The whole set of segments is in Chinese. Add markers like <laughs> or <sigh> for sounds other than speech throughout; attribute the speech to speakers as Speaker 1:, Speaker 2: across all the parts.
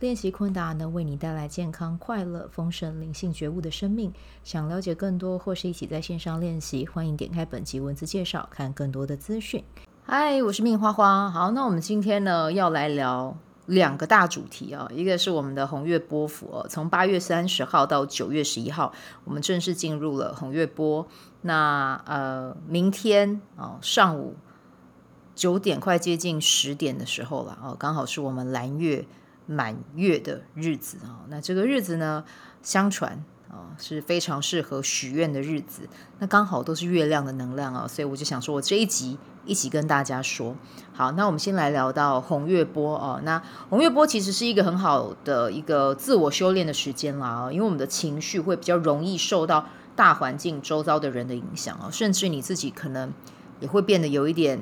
Speaker 1: 练习昆达能为你带来健康、快乐、丰盛、灵性觉悟的生命。想了解更多或是一起在线上练习，欢迎点开本集文字介绍，看更多的资讯。嗨，我是命花花。好，那我们今天呢要来聊两个大主题啊，一个是我们的红月波符哦，从八月三十号到九月十一号，我们正式进入了红月波。那呃，明天啊上午九点快接近十点的时候了哦，刚好是我们蓝月。满月的日子啊，那这个日子呢，相传啊是非常适合许愿的日子。那刚好都是月亮的能量啊，所以我就想说，我这一集一起跟大家说。好，那我们先来聊到红月波啊。那红月波其实是一个很好的一个自我修炼的时间啦啊，因为我们的情绪会比较容易受到大环境周遭的人的影响啊，甚至你自己可能也会变得有一点。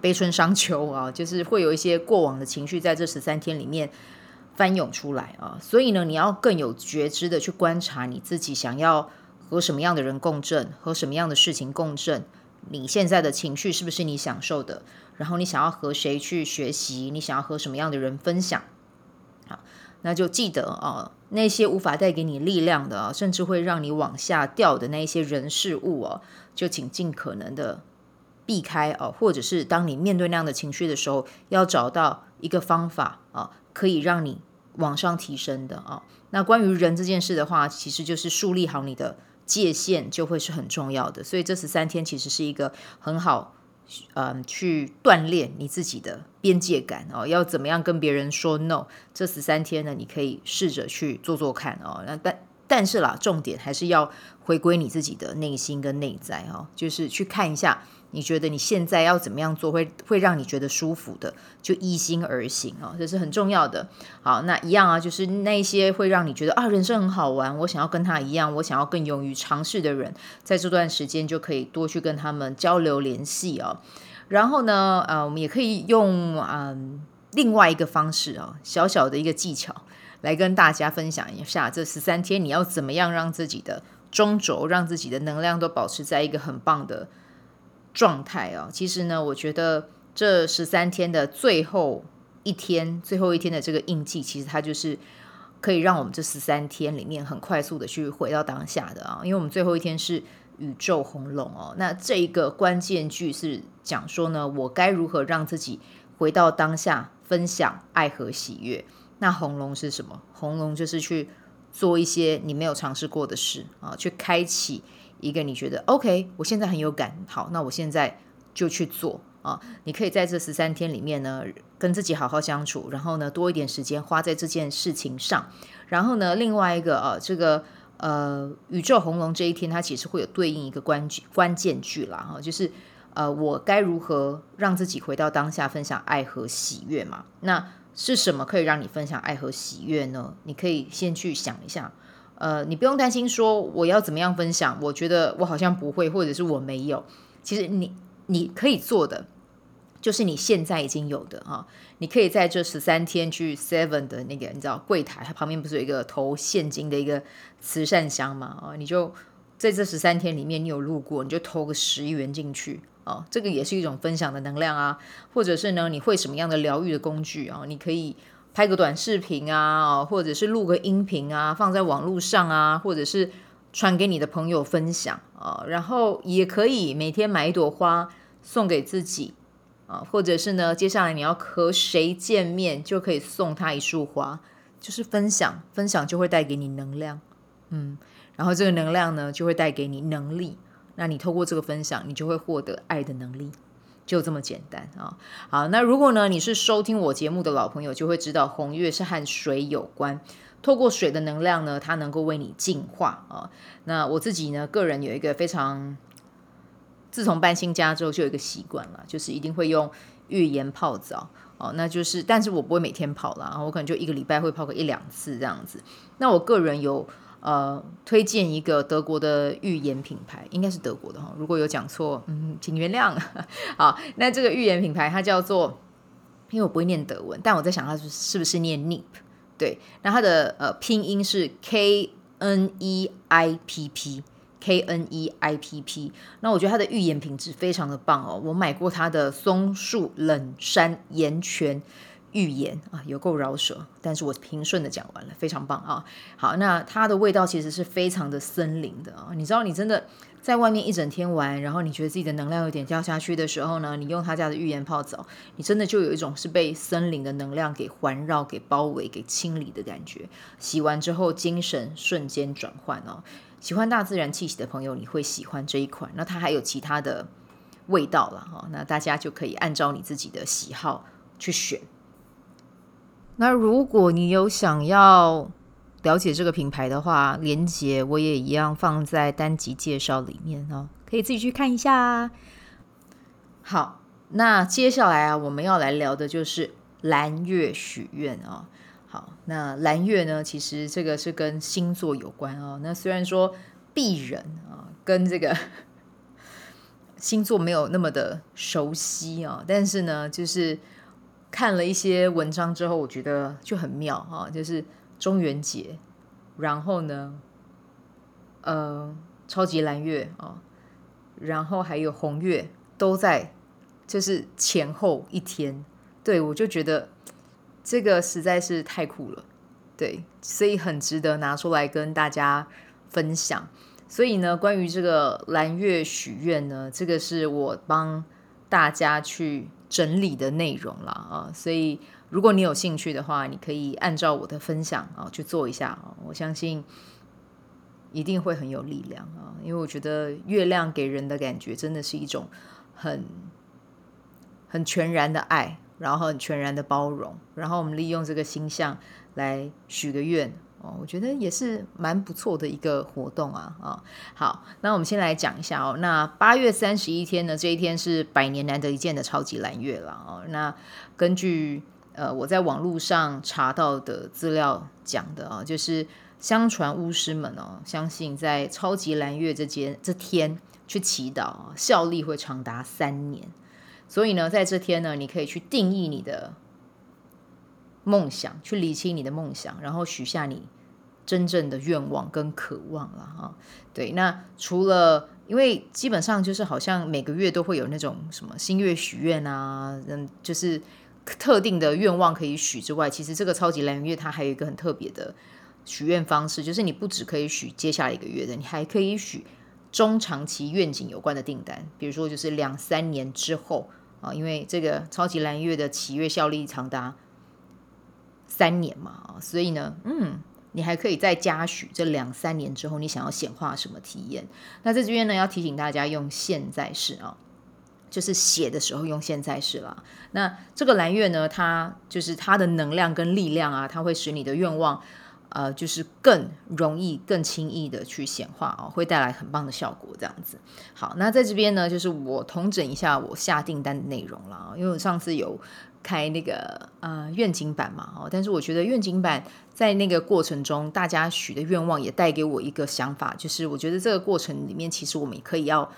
Speaker 1: 悲春伤秋啊，<laughs> 就是会有一些过往的情绪在这十三天里面翻涌出来啊，所以呢，你要更有觉知的去观察你自己想要和什么样的人共振，和什么样的事情共振，你现在的情绪是不是你享受的？然后你想要和谁去学习？你想要和什么样的人分享？好，那就记得啊，那些无法带给你力量的，甚至会让你往下掉的那一些人事物啊，就请尽可能的。避开哦，或者是当你面对那样的情绪的时候，要找到一个方法啊，可以让你往上提升的啊。那关于人这件事的话，其实就是树立好你的界限，就会是很重要的。所以这十三天其实是一个很好，嗯，去锻炼你自己的边界感哦。要怎么样跟别人说 no？这十三天呢，你可以试着去做做看哦。那但但是啦，重点还是要回归你自己的内心跟内在哦，就是去看一下。你觉得你现在要怎么样做会会让你觉得舒服的，就依心而行啊，这是很重要的。好，那一样啊，就是那些会让你觉得啊，人生很好玩，我想要跟他一样，我想要更勇于尝试的人，在这段时间就可以多去跟他们交流联系啊。然后呢，呃，我们也可以用嗯、另外一个方式啊，小小的一个技巧来跟大家分享一下，这十三天你要怎么样让自己的中轴，让自己的能量都保持在一个很棒的。状态哦，其实呢，我觉得这十三天的最后一天，最后一天的这个印记，其实它就是可以让我们这十三天里面很快速的去回到当下的啊，因为我们最后一天是宇宙红龙哦，那这一个关键句是讲说呢，我该如何让自己回到当下，分享爱和喜悦。那红龙是什么？红龙就是去做一些你没有尝试过的事啊，去开启。一个你觉得 OK，我现在很有感，好，那我现在就去做啊！你可以在这十三天里面呢，跟自己好好相处，然后呢，多一点时间花在这件事情上。然后呢，另外一个啊，这个呃，宇宙红龙这一天，它其实会有对应一个关关键句啦，哈，就是呃，我该如何让自己回到当下，分享爱和喜悦嘛？那是什么可以让你分享爱和喜悦呢？你可以先去想一下。呃，你不用担心说我要怎么样分享，我觉得我好像不会，或者是我没有。其实你你可以做的，就是你现在已经有的啊。你可以在这十三天去 Seven 的那个，你知道柜台，它旁边不是有一个投现金的一个慈善箱嘛？啊，你就在这十三天里面，你有路过，你就投个十元进去啊。这个也是一种分享的能量啊。或者是呢，你会什么样的疗愈的工具啊？你可以。拍个短视频啊，或者是录个音频啊，放在网络上啊，或者是传给你的朋友分享啊，然后也可以每天买一朵花送给自己啊，或者是呢，接下来你要和谁见面，就可以送他一束花，就是分享，分享就会带给你能量，嗯，然后这个能量呢，就会带给你能力，那你透过这个分享，你就会获得爱的能力。就这么简单啊！好，那如果呢，你是收听我节目的老朋友，就会知道红月是和水有关。透过水的能量呢，它能够为你净化啊。那我自己呢，个人有一个非常，自从搬新家之后就有一个习惯了，就是一定会用浴盐泡澡哦。那就是，但是我不会每天泡啦，我可能就一个礼拜会泡个一两次这样子。那我个人有呃推荐一个德国的浴盐品牌，应该是德国的哈，如果有讲错，嗯，请原谅。<laughs> 好，那这个浴盐品牌它叫做，因为我不会念德文，但我在想它是是不是念 Nip，对，那它的呃拼音是 K N E I P P。K N E I P P，那我觉得它的浴盐品质非常的棒哦，我买过它的松树冷杉盐泉浴盐啊，有够饶舌，但是我平顺的讲完了，非常棒啊。好，那它的味道其实是非常的森林的啊，你知道你真的在外面一整天玩，然后你觉得自己的能量有点掉下去的时候呢，你用他家的浴盐泡澡，你真的就有一种是被森林的能量给环绕、给包围、给清理的感觉。洗完之后，精神瞬间转换哦。喜欢大自然气息的朋友，你会喜欢这一款。那它还有其他的味道了哈，那大家就可以按照你自己的喜好去选。那如果你有想要了解这个品牌的话，连接我也一样放在单集介绍里面哦，可以自己去看一下。好，那接下来啊，我们要来聊的就是蓝月许愿啊。好，那蓝月呢？其实这个是跟星座有关哦。那虽然说鄙人啊，跟这个 <laughs> 星座没有那么的熟悉啊，但是呢，就是看了一些文章之后，我觉得就很妙啊。就是中元节，然后呢，呃，超级蓝月啊，然后还有红月都在，就是前后一天。对，我就觉得。这个实在是太酷了，对，所以很值得拿出来跟大家分享。所以呢，关于这个蓝月许愿呢，这个是我帮大家去整理的内容了啊。所以如果你有兴趣的话，你可以按照我的分享啊去做一下啊。我相信一定会很有力量啊，因为我觉得月亮给人的感觉真的是一种很很全然的爱。然后很全然的包容，然后我们利用这个星象来许个愿哦，我觉得也是蛮不错的一个活动啊啊、哦！好，那我们先来讲一下哦。那八月三十一天呢，这一天是百年难得一见的超级蓝月了哦。那根据呃我在网络上查到的资料讲的啊、哦，就是相传巫师们哦，相信在超级蓝月这间这天去祈祷，效力会长达三年。所以呢，在这天呢，你可以去定义你的梦想，去理清你的梦想，然后许下你真正的愿望跟渴望了哈。对，那除了因为基本上就是好像每个月都会有那种什么新月许愿啊，嗯，就是特定的愿望可以许之外，其实这个超级蓝月它还有一个很特别的许愿方式，就是你不只可以许接下来一个月的，你还可以许。中长期愿景有关的订单，比如说就是两三年之后啊，因为这个超级蓝月的祈月效力长达三年嘛啊，所以呢，嗯，你还可以再加许这两三年之后你想要显化什么体验。那在这边呢，要提醒大家用现在式啊，就是写的时候用现在式啦。那这个蓝月呢，它就是它的能量跟力量啊，它会使你的愿望。呃，就是更容易、更轻易的去显化哦，会带来很棒的效果。这样子，好，那在这边呢，就是我统整一下我下订单的内容了，因为我上次有开那个呃愿景版嘛，哦，但是我觉得愿景版在那个过程中，大家许的愿望也带给我一个想法，就是我觉得这个过程里面，其实我们也可以要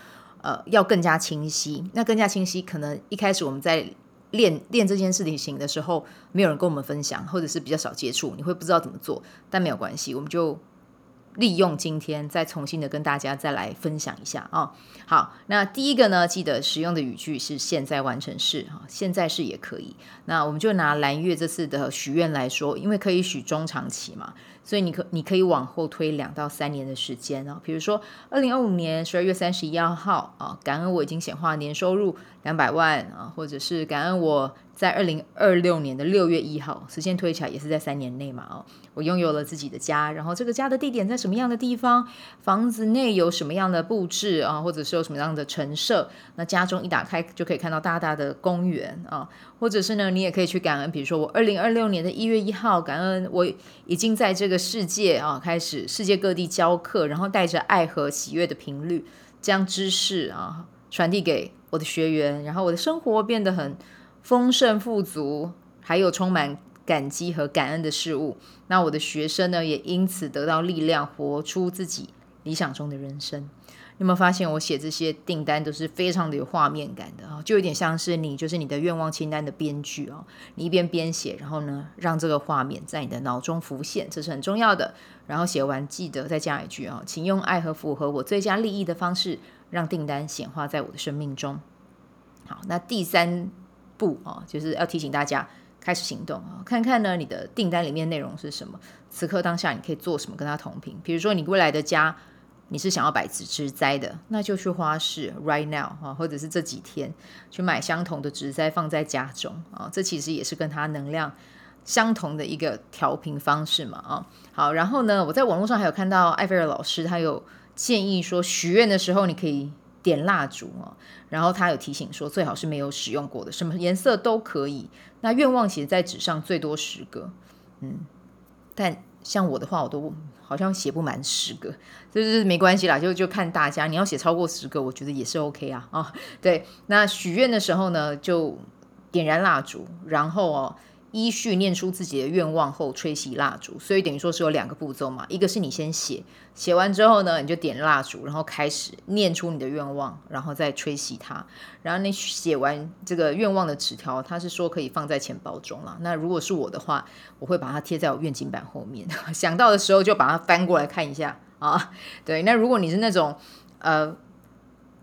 Speaker 1: 呃要更加清晰。那更加清晰，可能一开始我们在。练练这件事情的时候，没有人跟我们分享，或者是比较少接触，你会不知道怎么做。但没有关系，我们就利用今天再重新的跟大家再来分享一下啊、好，那第一个呢，记得使用的语句是现在完成式哈，现在式也可以。那我们就拿蓝月这次的许愿来说，因为可以许中长期嘛。所以你可你可以往后推两到三年的时间啊，比如说二零二五年十二月三十一号啊，感恩我已经显化年收入两百万啊，或者是感恩我。在二零二六年的六月一号，时间推起来也是在三年内嘛哦，我拥有了自己的家，然后这个家的地点在什么样的地方？房子内有什么样的布置啊？或者是有什么样的陈设？那家中一打开就可以看到大大的公园啊，或者是呢，你也可以去感恩，比如说我二零二六年的一月一号，感恩我已经在这个世界啊开始世界各地教课，然后带着爱和喜悦的频率，将知识啊传递给我的学员，然后我的生活变得很。丰盛富足，还有充满感激和感恩的事物。那我的学生呢，也因此得到力量，活出自己理想中的人生。你有没有发现，我写这些订单都是非常的有画面感的啊？就有点像是你，就是你的愿望清单的编剧哦。你一边编写，然后呢，让这个画面在你的脑中浮现，这是很重要的。然后写完，记得再加一句啊，请用爱和符合我最佳利益的方式，让订单显化在我的生命中。好，那第三步啊，就是要提醒大家开始行动啊，看看呢，你的订单里面内容是什么？此刻当下你可以做什么跟它同频？比如说你未来的家。你是想要摆植植栽的，那就去花市 right now 啊，或者是这几天去买相同的植栽放在家中啊，这其实也是跟它能量相同的一个调频方式嘛啊。好，然后呢，我在网络上还有看到艾菲尔老师，他有建议说，许愿的时候你可以点蜡烛啊，然后他有提醒说，最好是没有使用过的，什么颜色都可以。那愿望其实在纸上最多十个，嗯，但像我的话，我都。好像写不满十个，就是没关系啦，就就看大家。你要写超过十个，我觉得也是 OK 啊啊。对，那许愿的时候呢，就点燃蜡烛，然后哦。依序念出自己的愿望后吹熄蜡烛，所以等于说是有两个步骤嘛。一个是你先写，写完之后呢，你就点蜡烛，然后开始念出你的愿望，然后再吹熄它。然后你写完这个愿望的纸条，它是说可以放在钱包中了。那如果是我的话，我会把它贴在我愿景板后面，<laughs> 想到的时候就把它翻过来看一下啊。对，那如果你是那种呃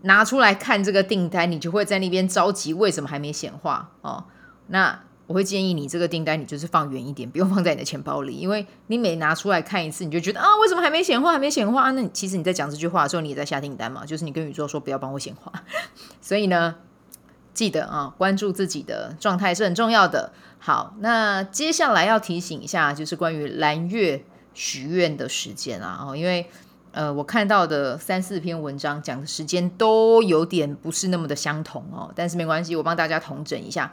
Speaker 1: 拿出来看这个订单，你就会在那边着急，为什么还没显化哦？那我会建议你这个订单，你就是放远一点，不用放在你的钱包里，因为你每拿出来看一次，你就觉得啊，为什么还没显化，还没显化？那其实你在讲这句话的时候，你也在下订单嘛，就是你跟宇宙说不要帮我显化。<laughs> 所以呢，记得啊，关注自己的状态是很重要的。好，那接下来要提醒一下，就是关于蓝月许愿的时间啊，哦，因为呃，我看到的三四篇文章讲的时间都有点不是那么的相同哦，但是没关系，我帮大家统整一下。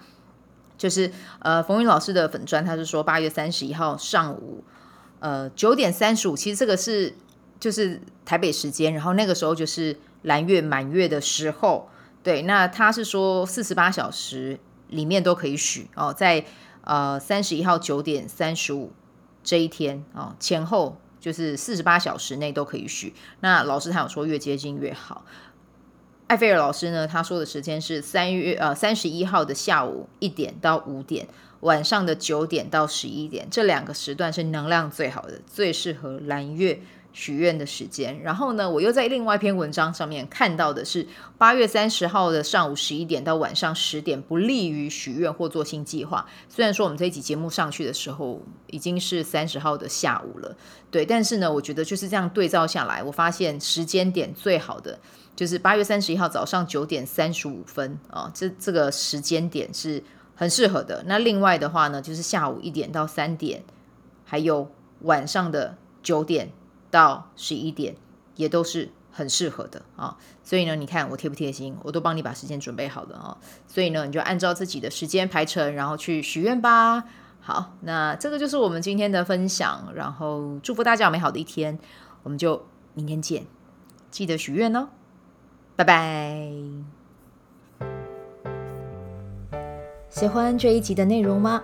Speaker 1: 就是呃，冯云老师的粉砖，他是说八月三十一号上午，呃九点三十五，其实这个是就是台北时间，然后那个时候就是蓝月满月的时候，对，那他是说四十八小时里面都可以许哦，在呃三十一号九点三十五这一天哦前后就是四十八小时内都可以许，那老师他有说越接近越好。艾菲尔老师呢，他说的时间是三月呃三十一号的下午一点到五点，晚上的九点到十一点，这两个时段是能量最好的，最适合蓝月许愿的时间。然后呢，我又在另外一篇文章上面看到的是八月三十号的上午十一点到晚上十点，不利于许愿或做新计划。虽然说我们这一集节目上去的时候已经是三十号的下午了，对，但是呢，我觉得就是这样对照下来，我发现时间点最好的。就是八月三十一号早上九点三十五分啊，这这个时间点是很适合的。那另外的话呢，就是下午一点到三点，还有晚上的九点到十一点，也都是很适合的啊。所以呢，你看我贴不贴心，我都帮你把时间准备好了啊。所以呢，你就按照自己的时间排程，然后去许愿吧。好，那这个就是我们今天的分享，然后祝福大家有美好的一天，我们就明天见，记得许愿哦。拜拜！喜欢这一集的内容吗？